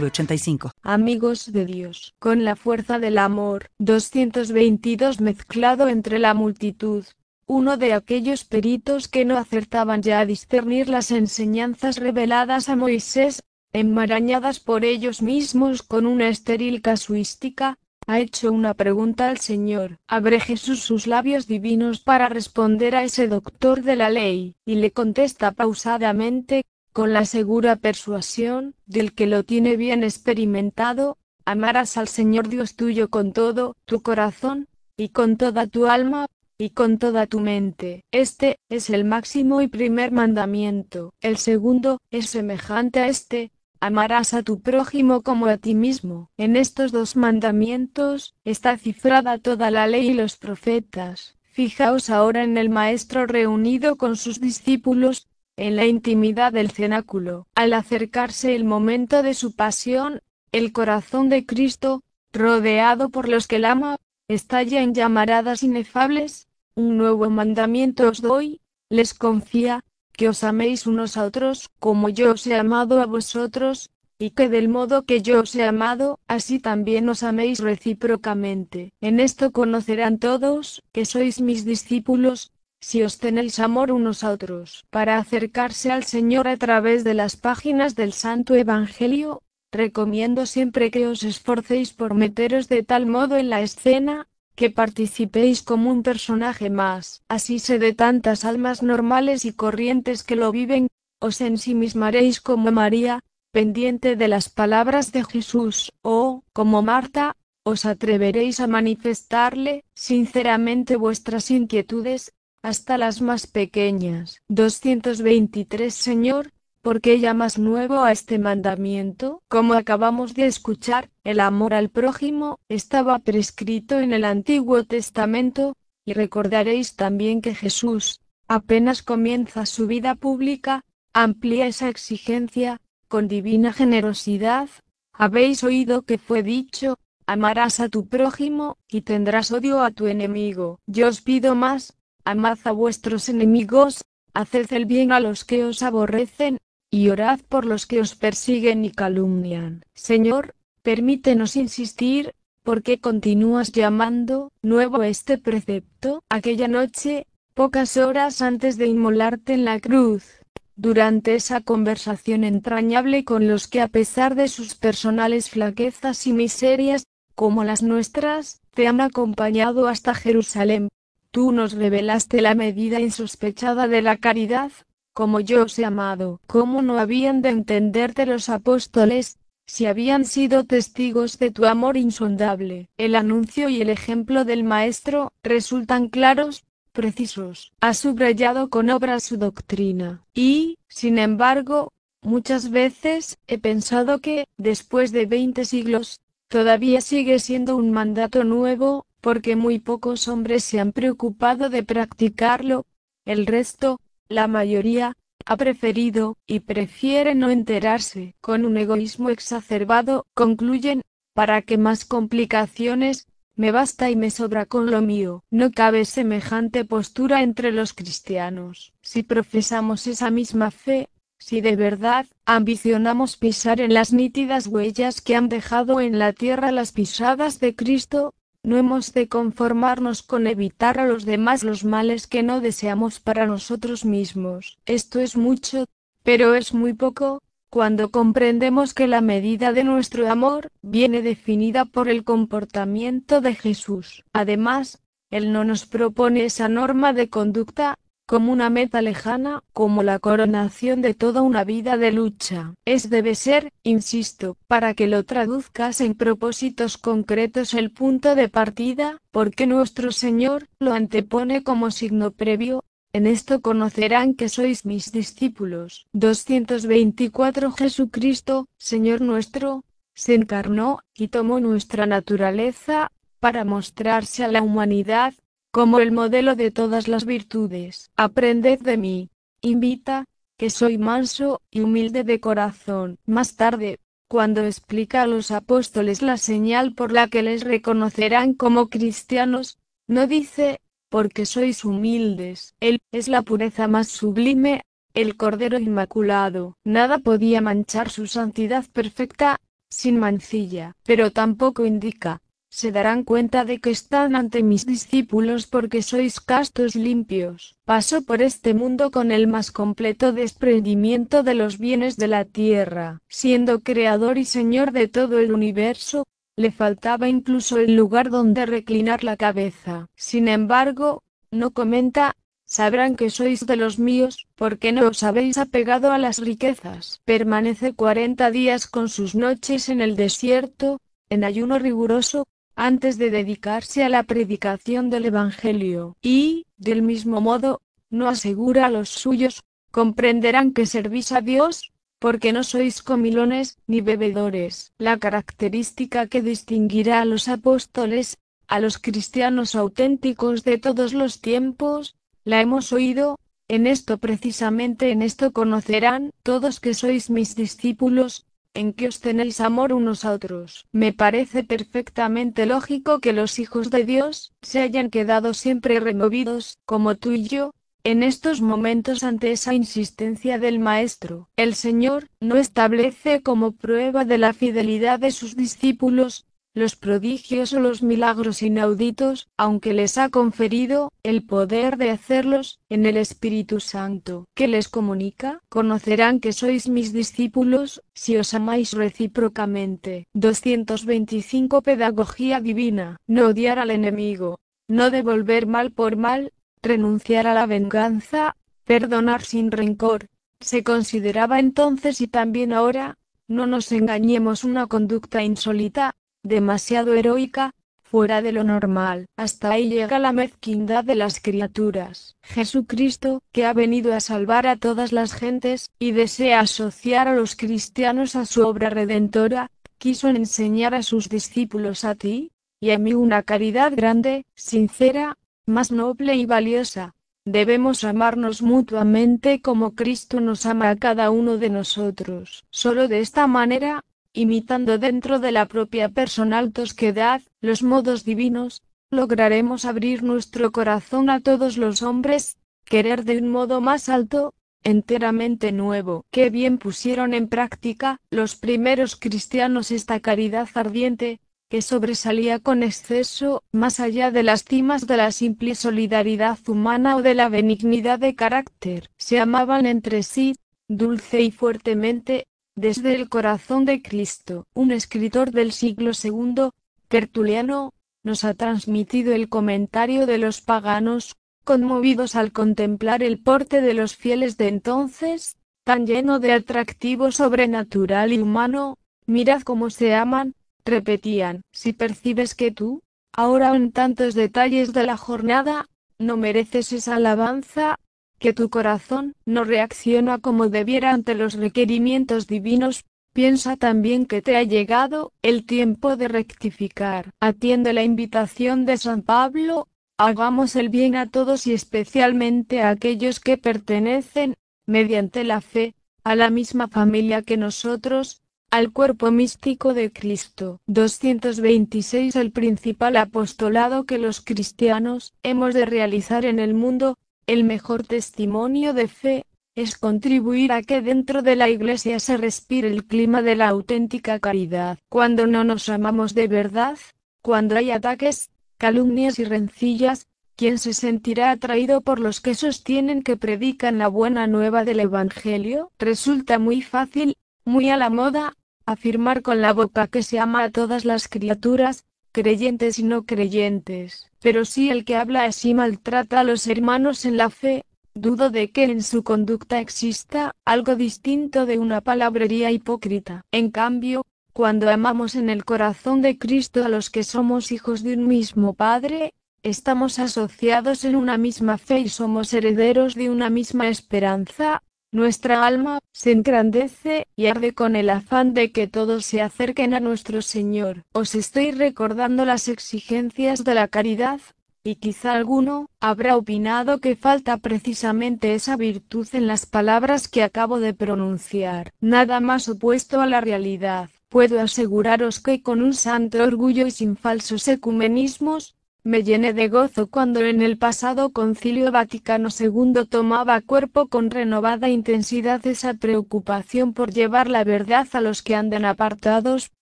906985. Amigos de Dios, con la fuerza del amor, 222 mezclado entre la multitud. Uno de aquellos peritos que no acertaban ya a discernir las enseñanzas reveladas a Moisés, enmarañadas por ellos mismos con una estéril casuística, ha hecho una pregunta al Señor. Abre Jesús sus labios divinos para responder a ese doctor de la ley, y le contesta pausadamente, con la segura persuasión, del que lo tiene bien experimentado, amarás al Señor Dios tuyo con todo tu corazón, y con toda tu alma, y con toda tu mente. Este es el máximo y primer mandamiento. El segundo es semejante a este, amarás a tu prójimo como a ti mismo. En estos dos mandamientos está cifrada toda la ley y los profetas. Fijaos ahora en el Maestro reunido con sus discípulos, en la intimidad del cenáculo. Al acercarse el momento de su pasión, el corazón de Cristo, rodeado por los que la ama, estalla en llamaradas inefables. Un nuevo mandamiento os doy, les confía, que os améis unos a otros, como yo os he amado a vosotros, y que del modo que yo os he amado, así también os améis recíprocamente. En esto conocerán todos, que sois mis discípulos, si os tenéis amor unos a otros. Para acercarse al Señor a través de las páginas del Santo Evangelio, recomiendo siempre que os esforcéis por meteros de tal modo en la escena, que participéis como un personaje más. Así sé de tantas almas normales y corrientes que lo viven, os ensimismaréis como María, pendiente de las palabras de Jesús, o, como Marta, os atreveréis a manifestarle, sinceramente vuestras inquietudes, hasta las más pequeñas. 223 Señor, ¿Por qué llamas nuevo a este mandamiento? Como acabamos de escuchar, el amor al prójimo estaba prescrito en el Antiguo Testamento, y recordaréis también que Jesús, apenas comienza su vida pública, amplía esa exigencia, con divina generosidad. Habéis oído que fue dicho, amarás a tu prójimo, y tendrás odio a tu enemigo. Yo os pido más, amad a vuestros enemigos, haced el bien a los que os aborrecen, y orad por los que os persiguen y calumnian. Señor, permítenos insistir, ¿por qué continúas llamando nuevo este precepto? Aquella noche, pocas horas antes de inmolarte en la cruz, durante esa conversación entrañable con los que a pesar de sus personales flaquezas y miserias, como las nuestras, te han acompañado hasta Jerusalén, tú nos revelaste la medida insospechada de la caridad, como yo os he amado. ¿Cómo no habían de entenderte los apóstoles, si habían sido testigos de tu amor insondable? El anuncio y el ejemplo del Maestro resultan claros, precisos. Ha subrayado con obra su doctrina. Y, sin embargo, muchas veces he pensado que, después de veinte siglos, todavía sigue siendo un mandato nuevo, porque muy pocos hombres se han preocupado de practicarlo. El resto, la mayoría, ha preferido, y prefiere no enterarse, con un egoísmo exacerbado, concluyen, para que más complicaciones, me basta y me sobra con lo mío. No cabe semejante postura entre los cristianos. Si profesamos esa misma fe, si de verdad ambicionamos pisar en las nítidas huellas que han dejado en la tierra las pisadas de Cristo, no hemos de conformarnos con evitar a los demás los males que no deseamos para nosotros mismos. Esto es mucho, pero es muy poco, cuando comprendemos que la medida de nuestro amor viene definida por el comportamiento de Jesús. Además, Él no nos propone esa norma de conducta, como una meta lejana, como la coronación de toda una vida de lucha. Es debe ser, insisto, para que lo traduzcas en propósitos concretos el punto de partida, porque nuestro Señor lo antepone como signo previo. En esto conocerán que sois mis discípulos. 224 Jesucristo, Señor nuestro, se encarnó y tomó nuestra naturaleza, para mostrarse a la humanidad, como el modelo de todas las virtudes. Aprended de mí, invita, que soy manso y humilde de corazón. Más tarde, cuando explica a los apóstoles la señal por la que les reconocerán como cristianos, no dice, porque sois humildes. Él es la pureza más sublime, el Cordero Inmaculado. Nada podía manchar su santidad perfecta, sin mancilla, pero tampoco indica, se darán cuenta de que están ante mis discípulos porque sois castos limpios. Pasó por este mundo con el más completo desprendimiento de los bienes de la tierra, siendo creador y señor de todo el universo, le faltaba incluso el lugar donde reclinar la cabeza. Sin embargo, no comenta, sabrán que sois de los míos, porque no os habéis apegado a las riquezas. Permanece cuarenta días con sus noches en el desierto, en ayuno riguroso, antes de dedicarse a la predicación del Evangelio, y, del mismo modo, no asegura a los suyos, comprenderán que servís a Dios, porque no sois comilones ni bebedores. La característica que distinguirá a los apóstoles, a los cristianos auténticos de todos los tiempos, la hemos oído, en esto precisamente en esto conocerán todos que sois mis discípulos, en que os tenéis amor unos a otros. Me parece perfectamente lógico que los hijos de Dios se hayan quedado siempre removidos, como tú y yo, en estos momentos ante esa insistencia del Maestro. El Señor no establece como prueba de la fidelidad de sus discípulos, los prodigios o los milagros inauditos, aunque les ha conferido el poder de hacerlos, en el Espíritu Santo, que les comunica, conocerán que sois mis discípulos, si os amáis recíprocamente. 225 Pedagogía Divina. No odiar al enemigo. No devolver mal por mal, renunciar a la venganza, perdonar sin rencor. Se consideraba entonces y también ahora, no nos engañemos una conducta insólita, demasiado heroica, fuera de lo normal. Hasta ahí llega la mezquindad de las criaturas. Jesucristo, que ha venido a salvar a todas las gentes, y desea asociar a los cristianos a su obra redentora, quiso enseñar a sus discípulos a ti, y a mí una caridad grande, sincera, más noble y valiosa. Debemos amarnos mutuamente como Cristo nos ama a cada uno de nosotros. Solo de esta manera, imitando dentro de la propia personal tosquedad, los modos divinos, lograremos abrir nuestro corazón a todos los hombres, querer de un modo más alto, enteramente nuevo. Qué bien pusieron en práctica los primeros cristianos esta caridad ardiente, que sobresalía con exceso, más allá de las cimas de la simple solidaridad humana o de la benignidad de carácter. Se amaban entre sí, dulce y fuertemente, desde el corazón de Cristo, un escritor del siglo II, Tertuliano, nos ha transmitido el comentario de los paganos, conmovidos al contemplar el porte de los fieles de entonces, tan lleno de atractivo sobrenatural y humano, mirad cómo se aman, repetían, si percibes que tú, ahora en tantos detalles de la jornada, no mereces esa alabanza, que tu corazón no reacciona como debiera ante los requerimientos divinos, piensa también que te ha llegado el tiempo de rectificar. Atiende la invitación de San Pablo, hagamos el bien a todos y especialmente a aquellos que pertenecen, mediante la fe, a la misma familia que nosotros, al cuerpo místico de Cristo. 226 El principal apostolado que los cristianos hemos de realizar en el mundo, el mejor testimonio de fe, es contribuir a que dentro de la Iglesia se respire el clima de la auténtica caridad. Cuando no nos amamos de verdad, cuando hay ataques, calumnias y rencillas, ¿quién se sentirá atraído por los que sostienen que predican la buena nueva del Evangelio? Resulta muy fácil, muy a la moda, afirmar con la boca que se ama a todas las criaturas, creyentes y no creyentes. Pero si el que habla así maltrata a los hermanos en la fe, dudo de que en su conducta exista algo distinto de una palabrería hipócrita. En cambio, cuando amamos en el corazón de Cristo a los que somos hijos de un mismo Padre, estamos asociados en una misma fe y somos herederos de una misma esperanza, nuestra alma se engrandece y arde con el afán de que todos se acerquen a nuestro Señor. Os estoy recordando las exigencias de la caridad, y quizá alguno habrá opinado que falta precisamente esa virtud en las palabras que acabo de pronunciar. Nada más opuesto a la realidad. Puedo aseguraros que con un santo orgullo y sin falsos ecumenismos, me llené de gozo cuando en el pasado concilio Vaticano II tomaba cuerpo con renovada intensidad esa preocupación por llevar la verdad a los que andan apartados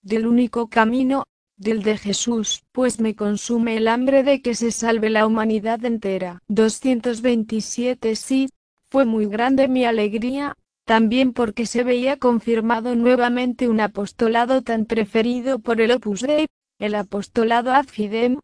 del único camino, del de Jesús, pues me consume el hambre de que se salve la humanidad entera. 227 Sí, fue muy grande mi alegría, también porque se veía confirmado nuevamente un apostolado tan preferido por el Opus Dei, el apostolado ad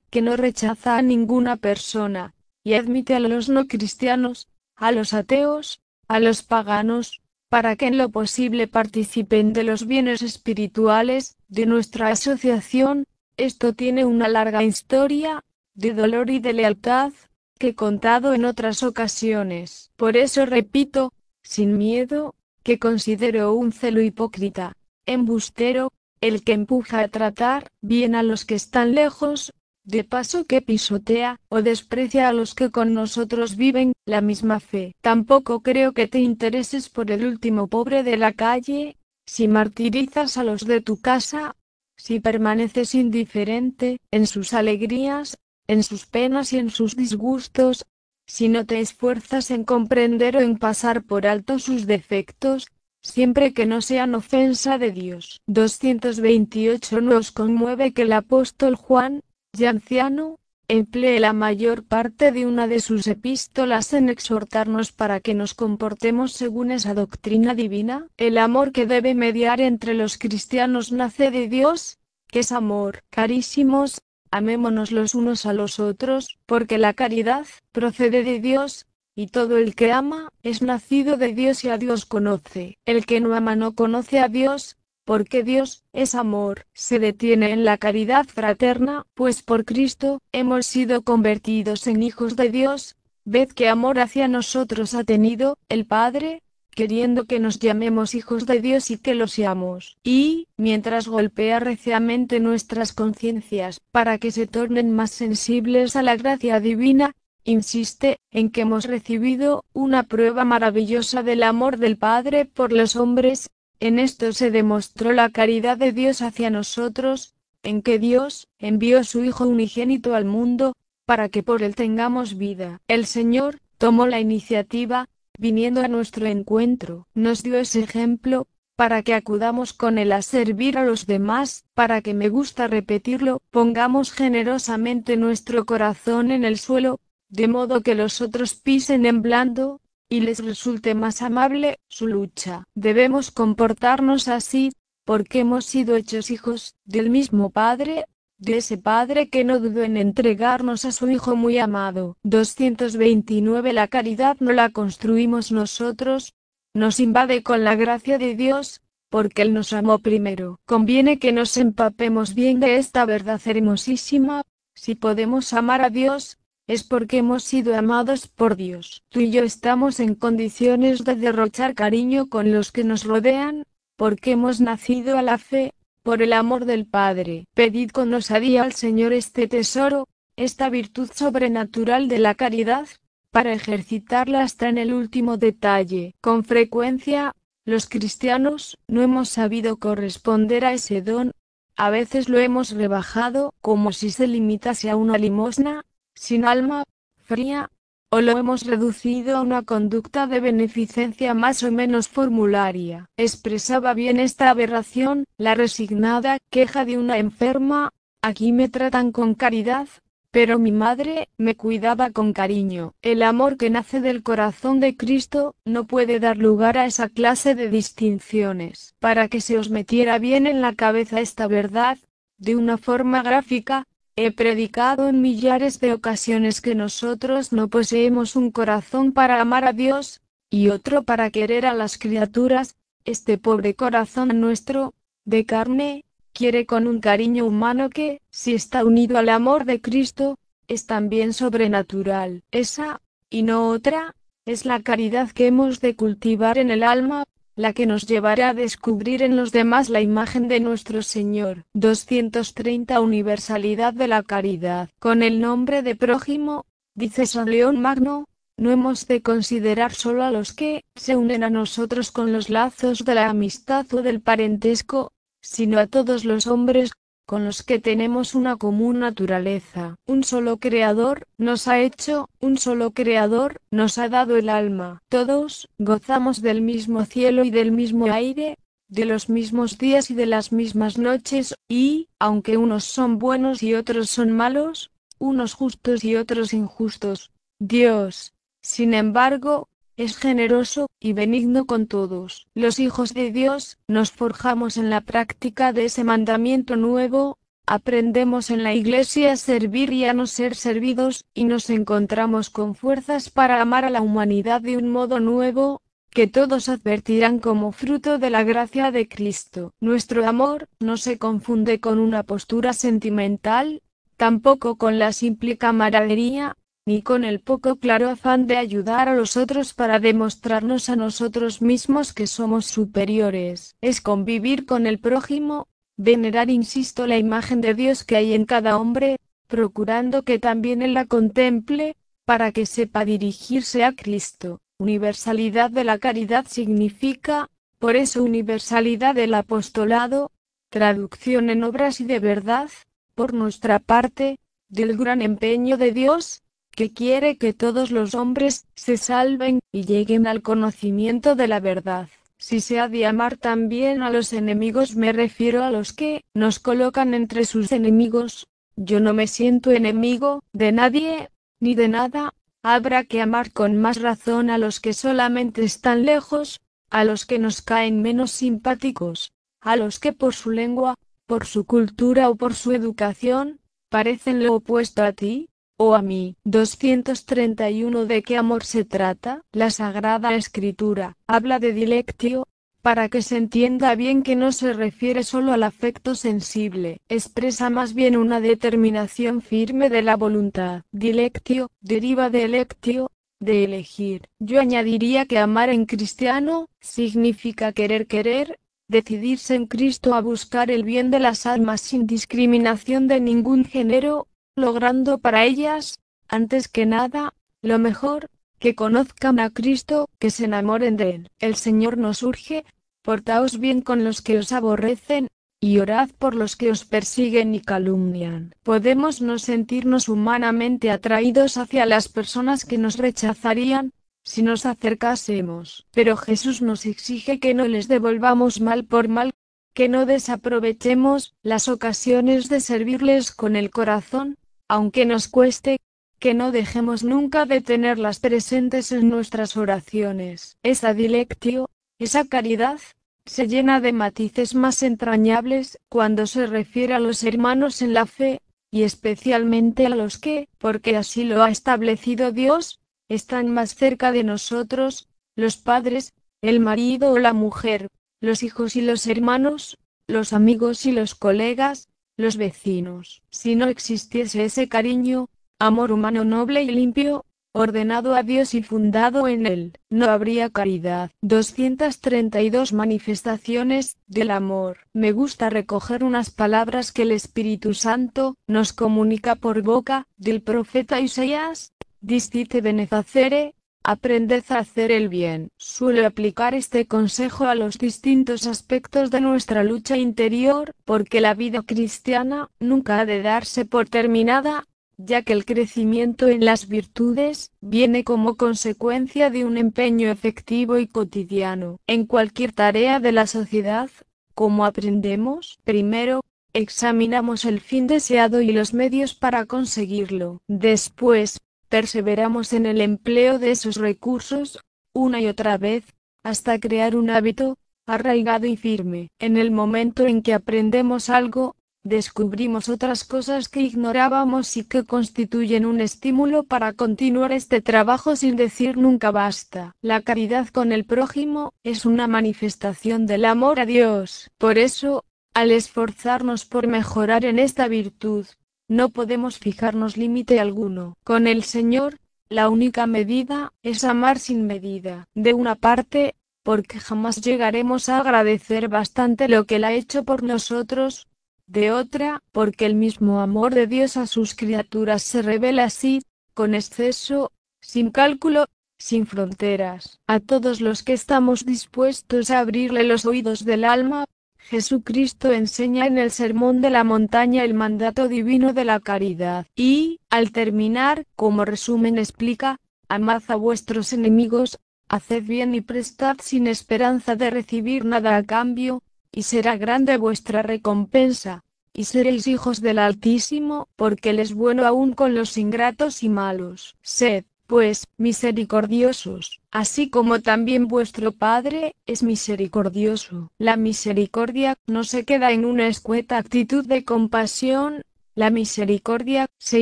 que no rechaza a ninguna persona, y admite a los no cristianos, a los ateos, a los paganos, para que en lo posible participen de los bienes espirituales de nuestra asociación. Esto tiene una larga historia, de dolor y de lealtad, que he contado en otras ocasiones. Por eso repito, sin miedo, que considero un celo hipócrita, embustero, el que empuja a tratar bien a los que están lejos, de paso que pisotea o desprecia a los que con nosotros viven la misma fe. Tampoco creo que te intereses por el último pobre de la calle, si martirizas a los de tu casa, si permaneces indiferente en sus alegrías, en sus penas y en sus disgustos, si no te esfuerzas en comprender o en pasar por alto sus defectos, siempre que no sean ofensa de Dios. 228 Nos conmueve que el apóstol Juan, ya anciano, emplee la mayor parte de una de sus epístolas en exhortarnos para que nos comportemos según esa doctrina divina. El amor que debe mediar entre los cristianos nace de Dios, que es amor. Carísimos, amémonos los unos a los otros, porque la caridad procede de Dios, y todo el que ama, es nacido de Dios y a Dios conoce. El que no ama no conoce a Dios, porque Dios es amor. Se detiene en la caridad fraterna, pues por Cristo, hemos sido convertidos en hijos de Dios. Ved qué amor hacia nosotros ha tenido, el Padre, queriendo que nos llamemos hijos de Dios y que lo seamos. Y, mientras golpea reciamente nuestras conciencias, para que se tornen más sensibles a la gracia divina, insiste, en que hemos recibido una prueba maravillosa del amor del Padre por los hombres, en esto se demostró la caridad de Dios hacia nosotros, en que Dios envió su Hijo unigénito al mundo, para que por él tengamos vida. El Señor tomó la iniciativa, viniendo a nuestro encuentro, nos dio ese ejemplo, para que acudamos con él a servir a los demás, para que me gusta repetirlo, pongamos generosamente nuestro corazón en el suelo, de modo que los otros pisen en blando, y les resulte más amable su lucha. Debemos comportarnos así, porque hemos sido hechos hijos del mismo Padre, de ese Padre que no dudó en entregarnos a su Hijo muy amado. 229 La caridad no la construimos nosotros, nos invade con la gracia de Dios, porque Él nos amó primero. Conviene que nos empapemos bien de esta verdad hermosísima, si podemos amar a Dios, es porque hemos sido amados por Dios. Tú y yo estamos en condiciones de derrochar cariño con los que nos rodean, porque hemos nacido a la fe, por el amor del Padre. Pedid con osadía al Señor este tesoro, esta virtud sobrenatural de la caridad, para ejercitarla hasta en el último detalle. Con frecuencia, los cristianos no hemos sabido corresponder a ese don, a veces lo hemos rebajado como si se limitase a una limosna, sin alma, fría, o lo hemos reducido a una conducta de beneficencia más o menos formularia. Expresaba bien esta aberración, la resignada queja de una enferma, aquí me tratan con caridad, pero mi madre me cuidaba con cariño. El amor que nace del corazón de Cristo no puede dar lugar a esa clase de distinciones. Para que se os metiera bien en la cabeza esta verdad, de una forma gráfica, He predicado en millares de ocasiones que nosotros no poseemos un corazón para amar a Dios, y otro para querer a las criaturas, este pobre corazón nuestro, de carne, quiere con un cariño humano que, si está unido al amor de Cristo, es también sobrenatural. Esa, y no otra, Es la caridad que hemos de cultivar en el alma, la que nos llevará a descubrir en los demás la imagen de nuestro Señor. 230 Universalidad de la caridad. Con el nombre de prójimo, dice San León Magno, no hemos de considerar solo a los que se unen a nosotros con los lazos de la amistad o del parentesco, sino a todos los hombres con los que tenemos una común naturaleza. Un solo creador nos ha hecho, un solo creador nos ha dado el alma. Todos gozamos del mismo cielo y del mismo aire, de los mismos días y de las mismas noches, y, aunque unos son buenos y otros son malos, unos justos y otros injustos, Dios, sin embargo, es generoso y benigno con todos. Los hijos de Dios nos forjamos en la práctica de ese mandamiento nuevo, aprendemos en la iglesia a servir y a no ser servidos, y nos encontramos con fuerzas para amar a la humanidad de un modo nuevo, que todos advertirán como fruto de la gracia de Cristo. Nuestro amor no se confunde con una postura sentimental, tampoco con la simple camaradería, ni con el poco claro afán de ayudar a los otros para demostrarnos a nosotros mismos que somos superiores. Es convivir con el prójimo, venerar, insisto, la imagen de Dios que hay en cada hombre, procurando que también él la contemple, para que sepa dirigirse a Cristo. Universalidad de la caridad significa, por eso universalidad del apostolado, traducción en obras y de verdad, por nuestra parte, del gran empeño de Dios, que quiere que todos los hombres se salven y lleguen al conocimiento de la verdad. Si se ha de amar también a los enemigos me refiero a los que nos colocan entre sus enemigos. Yo no me siento enemigo de nadie, ni de nada, habrá que amar con más razón a los que solamente están lejos, a los que nos caen menos simpáticos, a los que por su lengua, por su cultura o por su educación, parecen lo opuesto a ti, o a mí. 231 ¿De qué amor se trata? La Sagrada Escritura habla de dilectio, para que se entienda bien que no se refiere solo al afecto sensible, expresa más bien una determinación firme de la voluntad. Dilectio, deriva de electio, de elegir. Yo añadiría que amar en cristiano, significa querer querer, decidirse en Cristo a buscar el bien de las almas sin discriminación de ningún género, logrando para ellas, antes que nada, lo mejor, que conozcan a Cristo, que se enamoren de Él. El Señor nos urge, portaos bien con los que os aborrecen, y orad por los que os persiguen y calumnian. Podemos no sentirnos humanamente atraídos hacia las personas que nos rechazarían, si nos acercásemos, pero Jesús nos exige que no les devolvamos mal por mal, que no desaprovechemos las ocasiones de servirles con el corazón, aunque nos cueste, que no dejemos nunca de tenerlas presentes en nuestras oraciones. Esa dilectio, esa caridad, se llena de matices más entrañables cuando se refiere a los hermanos en la fe, y especialmente a los que, porque así lo ha establecido Dios, están más cerca de nosotros, los padres, el marido o la mujer, los hijos y los hermanos, los amigos y los colegas, los vecinos. Si no existiese ese cariño, amor humano noble y limpio, ordenado a Dios y fundado en él, no habría caridad. 232 manifestaciones del amor. Me gusta recoger unas palabras que el Espíritu Santo nos comunica por boca del profeta Isaías. Discite benefacere, Aprended a hacer el bien. Suelo aplicar este consejo a los distintos aspectos de nuestra lucha interior, porque la vida cristiana nunca ha de darse por terminada, ya que el crecimiento en las virtudes viene como consecuencia de un empeño efectivo y cotidiano. En cualquier tarea de la sociedad, como aprendemos, primero, examinamos el fin deseado y los medios para conseguirlo. Después, perseveramos en el empleo de esos recursos, una y otra vez, hasta crear un hábito, arraigado y firme. En el momento en que aprendemos algo, descubrimos otras cosas que ignorábamos y que constituyen un estímulo para continuar este trabajo sin decir nunca basta. La caridad con el prójimo es una manifestación del amor a Dios. Por eso, al esforzarnos por mejorar en esta virtud, no podemos fijarnos límite alguno. Con el Señor, la única medida es amar sin medida. De una parte, porque jamás llegaremos a agradecer bastante lo que Él ha hecho por nosotros, de otra, porque el mismo amor de Dios a sus criaturas se revela así, con exceso, sin cálculo, sin fronteras. A todos los que estamos dispuestos a abrirle los oídos del alma, Jesucristo enseña en el Sermón de la Montaña el mandato divino de la caridad. Y, al terminar, como resumen explica, amad a vuestros enemigos, haced bien y prestad sin esperanza de recibir nada a cambio, y será grande vuestra recompensa, y seréis hijos del Altísimo, porque Él es bueno aún con los ingratos y malos. Sed, pues, misericordiosos, así como también vuestro Padre es misericordioso. La misericordia no se queda en una escueta actitud de compasión, la misericordia se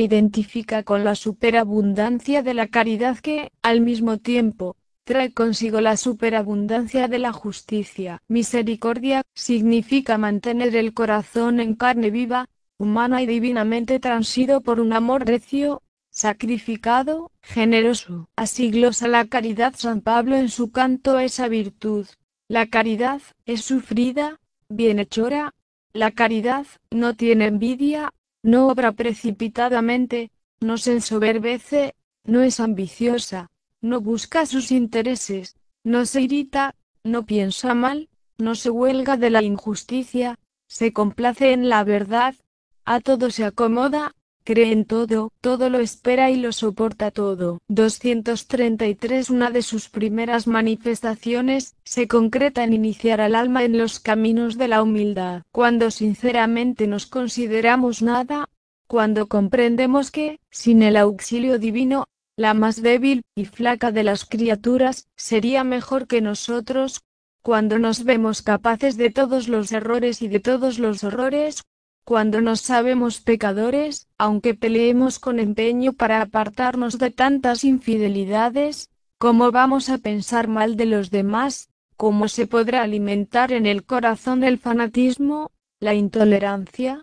identifica con la superabundancia de la caridad que, al mismo tiempo, trae consigo la superabundancia de la justicia. Misericordia significa mantener el corazón en carne viva, humana y divinamente transido por un amor recio, sacrificado, generoso. Así glosa la caridad San Pablo en su canto a esa virtud. La caridad es sufrida, bienhechora. La caridad no tiene envidia, no obra precipitadamente, no se ensoberbece, no es ambiciosa, no busca sus intereses, no se irrita, no piensa mal, no se huelga de la injusticia, se complace en la verdad, a todo se acomoda, cree en todo, todo lo espera y lo soporta todo. 233 Una de sus primeras manifestaciones, se concreta en iniciar al alma en los caminos de la humildad. Cuando sinceramente nos consideramos nada, cuando comprendemos que, sin el auxilio divino, la más débil y flaca de las criaturas, sería mejor que nosotros, cuando nos vemos capaces de todos los errores y de todos los horrores, cuando nos sabemos pecadores, aunque peleemos con empeño para apartarnos de tantas infidelidades, ¿cómo vamos a pensar mal de los demás? ¿Cómo se podrá alimentar en el corazón el fanatismo, la intolerancia,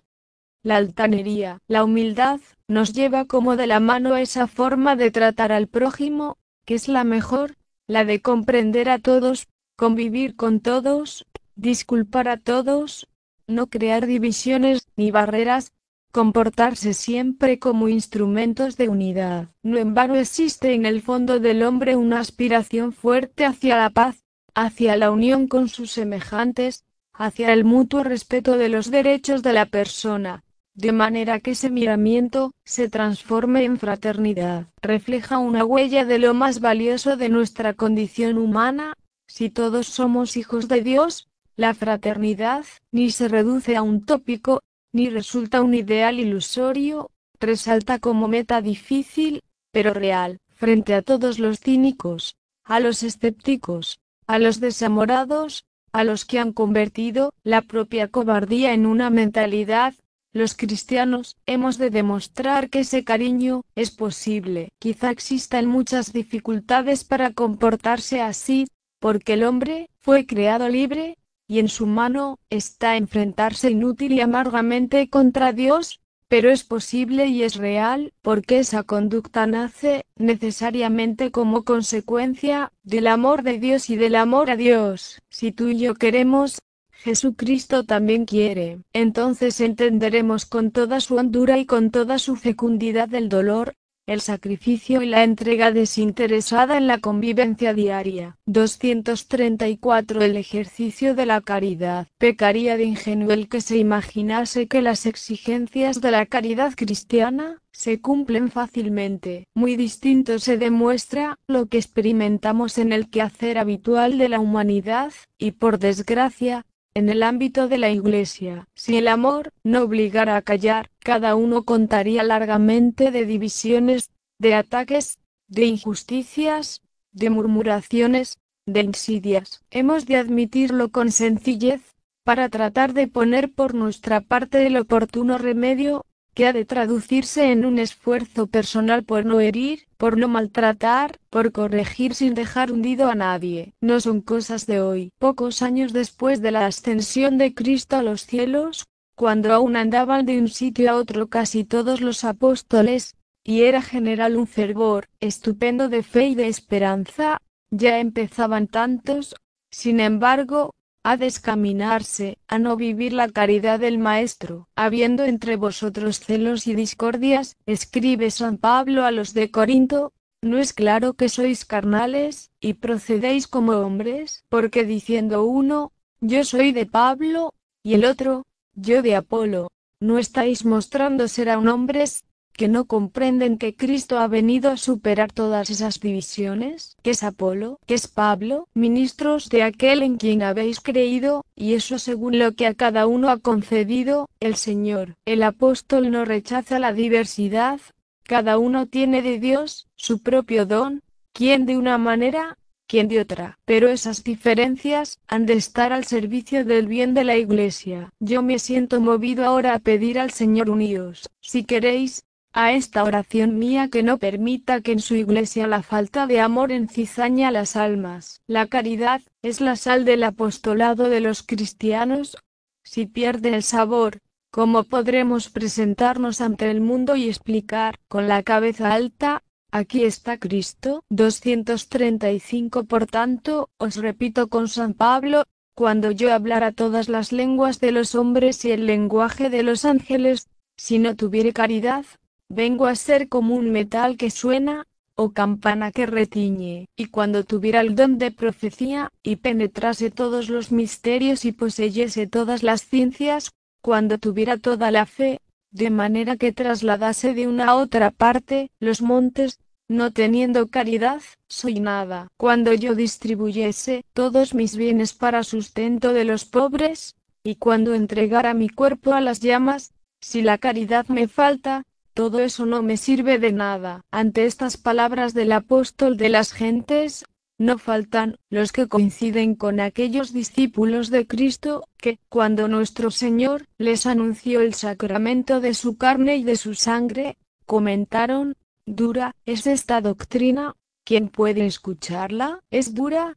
la altanería, la humildad, nos lleva como de la mano a esa forma de tratar al prójimo, que es la mejor, la de comprender a todos, convivir con todos, disculpar a todos, no crear divisiones ni barreras, comportarse siempre como instrumentos de unidad. No en vano existe en el fondo del hombre una aspiración fuerte hacia la paz, hacia la unión con sus semejantes, hacia el mutuo respeto de los derechos de la persona, de manera que ese miramiento se transforme en fraternidad. Refleja una huella de lo más valioso de nuestra condición humana, si todos somos hijos de Dios, la fraternidad ni se reduce a un tópico, ni resulta un ideal ilusorio, resalta como meta difícil, pero real, frente a todos los cínicos, a los escépticos, a los desamorados, a los que han convertido la propia cobardía en una mentalidad, los cristianos hemos de demostrar que ese cariño es posible. Quizá existan muchas dificultades para comportarse así, porque el hombre fue creado libre, y en su mano está enfrentarse inútil y amargamente contra Dios, pero es posible y es real, porque esa conducta nace, necesariamente como consecuencia, del amor de Dios y del amor a Dios. Si tú y yo queremos, Jesucristo también quiere. Entonces entenderemos con toda su hondura y con toda su fecundidad el dolor, el sacrificio y la entrega desinteresada en la convivencia diaria. 234 El ejercicio de la caridad. Pecaría de ingenuo el que se imaginase que las exigencias de la caridad cristiana se cumplen fácilmente. Muy distinto se demuestra lo que experimentamos en el quehacer habitual de la humanidad, y por desgracia, en el ámbito de la Iglesia. Si el amor no obligara a callar, cada uno contaría largamente de divisiones, de ataques, de injusticias, de murmuraciones, de insidias. Hemos de admitirlo con sencillez, para tratar de poner por nuestra parte el oportuno remedio, que ha de traducirse en un esfuerzo personal por no herir, por no maltratar, por corregir sin dejar hundido a nadie. No son cosas de hoy. Pocos años después de la ascensión de Cristo a los cielos, cuando aún andaban de un sitio a otro casi todos los apóstoles, y era general un fervor estupendo de fe y de esperanza, ya empezaban tantos, sin embargo, a descaminarse, a no vivir la caridad del Maestro, habiendo entre vosotros celos y discordias, escribe San Pablo a los de Corinto, ¿no es claro que sois carnales, y procedéis como hombres? Porque diciendo uno, yo soy de Pablo, y el otro, yo de Apolo, ¿no estáis mostrando ser a un hombres, que no comprenden que Cristo ha venido a superar todas esas divisiones, que es Apolo, que es Pablo, ministros de aquel en quien habéis creído, y eso según lo que a cada uno ha concedido, el Señor. El apóstol no rechaza la diversidad, cada uno tiene de Dios, su propio don, quien de una manera, quien de otra. Pero esas diferencias han de estar al servicio del bien de la Iglesia. Yo me siento movido ahora a pedir al Señor unidos, si queréis, a esta oración mía que no permita que en su iglesia la falta de amor encizaña las almas. La caridad es la sal del apostolado de los cristianos. Si pierde el sabor, ¿cómo podremos presentarnos ante el mundo y explicar, con la cabeza alta, Aquí está Cristo. 235 Por tanto, os repito con San Pablo, cuando yo hablara todas las lenguas de los hombres y el lenguaje de los ángeles, si no tuviere caridad, vengo a ser como un metal que suena, o campana que retiñe, y cuando tuviera el don de profecía, y penetrase todos los misterios y poseyese todas las ciencias, cuando tuviera toda la fe, de manera que trasladase de una a otra parte los montes, no teniendo caridad, soy nada. Cuando yo distribuyese todos mis bienes para sustento de los pobres, y cuando entregara mi cuerpo a las llamas, si la caridad me falta, todo eso no me sirve de nada. Ante estas palabras del apóstol de las gentes, no faltan los que coinciden con aquellos discípulos de Cristo, que, cuando nuestro Señor les anunció el sacramento de su carne y de su sangre, comentaron, dura es esta doctrina, ¿quién puede escucharla? ¿Es dura?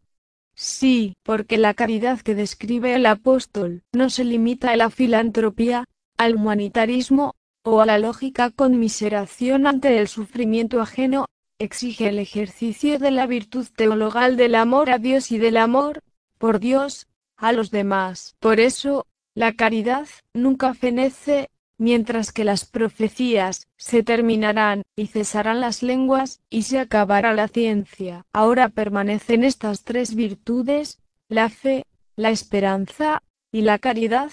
Sí, porque la caridad que describe el apóstol no se limita a la filantropía, al humanitarismo, o a la lógica conmiseración ante el sufrimiento ajeno, exige el ejercicio de la virtud teologal del amor a Dios y del amor, por Dios, a los demás. Por eso, la caridad nunca fenece, mientras que las profecías se terminarán, y cesarán las lenguas, y se acabará la ciencia. Ahora permanecen estas tres virtudes, la fe, la esperanza, y la caridad,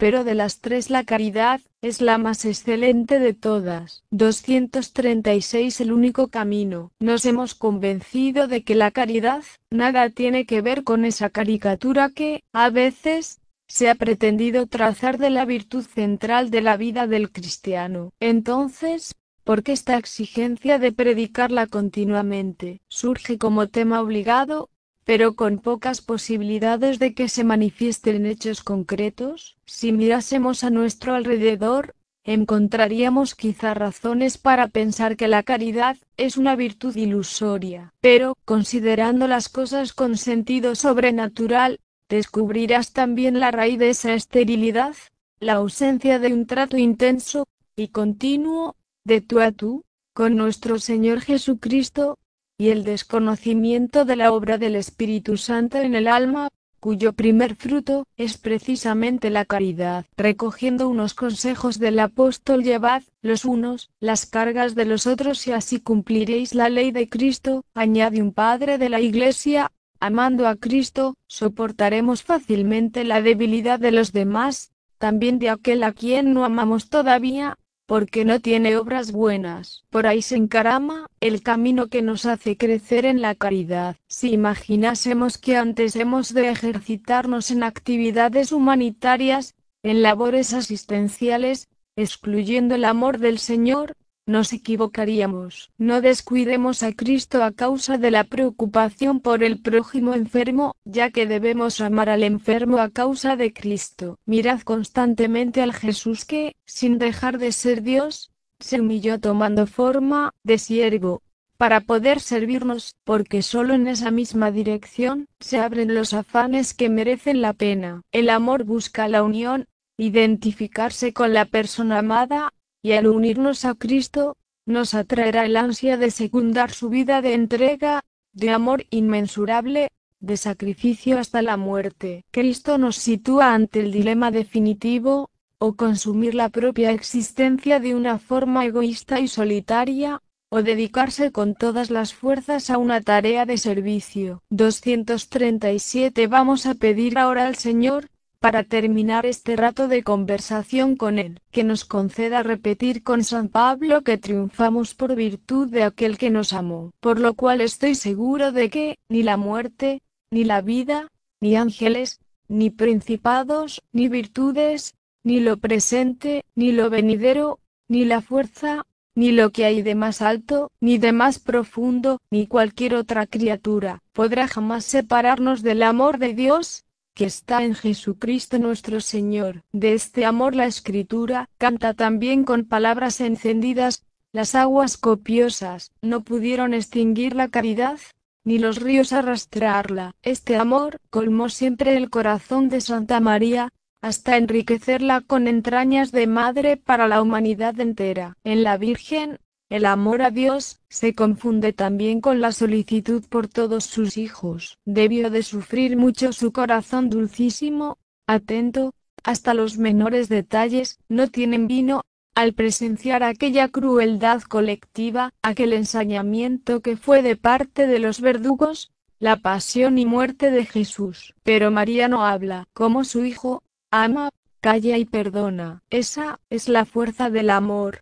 pero de las tres la caridad, es la más excelente de todas. 236 El único camino. Nos hemos convencido de que la caridad, nada tiene que ver con esa caricatura que, a veces, se ha pretendido trazar de la virtud central de la vida del cristiano. Entonces, ¿por qué esta exigencia de predicarla continuamente? Surge como tema obligado, pero con pocas posibilidades de que se manifiesten en hechos concretos, si mirásemos a nuestro alrededor, encontraríamos quizá razones para pensar que la caridad es una virtud ilusoria, pero, considerando las cosas con sentido sobrenatural, descubrirás también la raíz de esa esterilidad, la ausencia de un trato intenso y continuo, de tú a tú, con nuestro Señor Jesucristo, y el desconocimiento de la obra del Espíritu Santo en el alma, cuyo primer fruto es precisamente la caridad. Recogiendo unos consejos del apóstol llevad, los unos, las cargas de los otros y así cumpliréis la ley de Cristo, añade un padre de la Iglesia, amando a Cristo, soportaremos fácilmente la debilidad de los demás, también de aquel a quien no amamos todavía, porque no tiene obras buenas. Por ahí se encarama el camino que nos hace crecer en la caridad. Si imaginásemos que antes hemos de ejercitarnos en actividades humanitarias, en labores asistenciales, excluyendo el amor del Señor, nos equivocaríamos. No descuidemos a Cristo a causa de la preocupación por el prójimo enfermo, ya que debemos amar al enfermo a causa de Cristo. Mirad constantemente al Jesús que, sin dejar de ser Dios, se humilló tomando forma de siervo, para poder servirnos, porque solo en esa misma dirección se abren los afanes que merecen la pena. El amor busca la unión, identificarse con la persona amada, y al unirnos a Cristo, nos atraerá el ansia de secundar su vida de entrega, de amor inmensurable, de sacrificio hasta la muerte. Cristo nos sitúa ante el dilema definitivo, o consumir la propia existencia de una forma egoísta y solitaria, o dedicarse con todas las fuerzas a una tarea de servicio. 237 Vamos a pedir ahora al Señor, para terminar este rato de conversación con Él, que nos conceda repetir con San Pablo que triunfamos por virtud de aquel que nos amó, por lo cual estoy seguro de que, ni la muerte, ni la vida, ni ángeles, ni principados, ni virtudes, ni lo presente, ni lo venidero, ni la fuerza, ni lo que hay de más alto, ni de más profundo, ni cualquier otra criatura, podrá jamás separarnos del amor de Dios, que está en Jesucristo nuestro Señor. De este amor la Escritura canta también con palabras encendidas, las aguas copiosas no pudieron extinguir la caridad, ni los ríos arrastrarla. Este amor colmó siempre el corazón de Santa María, hasta enriquecerla con entrañas de madre para la humanidad entera. En la Virgen, el amor a Dios se confunde también con la solicitud por todos sus hijos. Debió de sufrir mucho su corazón dulcísimo, atento, hasta los menores detalles, no tienen vino, al presenciar aquella crueldad colectiva, aquel ensañamiento que fue de parte de los verdugos, la pasión y muerte de Jesús. Pero María no habla, como su Hijo, ama, calla y perdona. Esa es la fuerza del amor,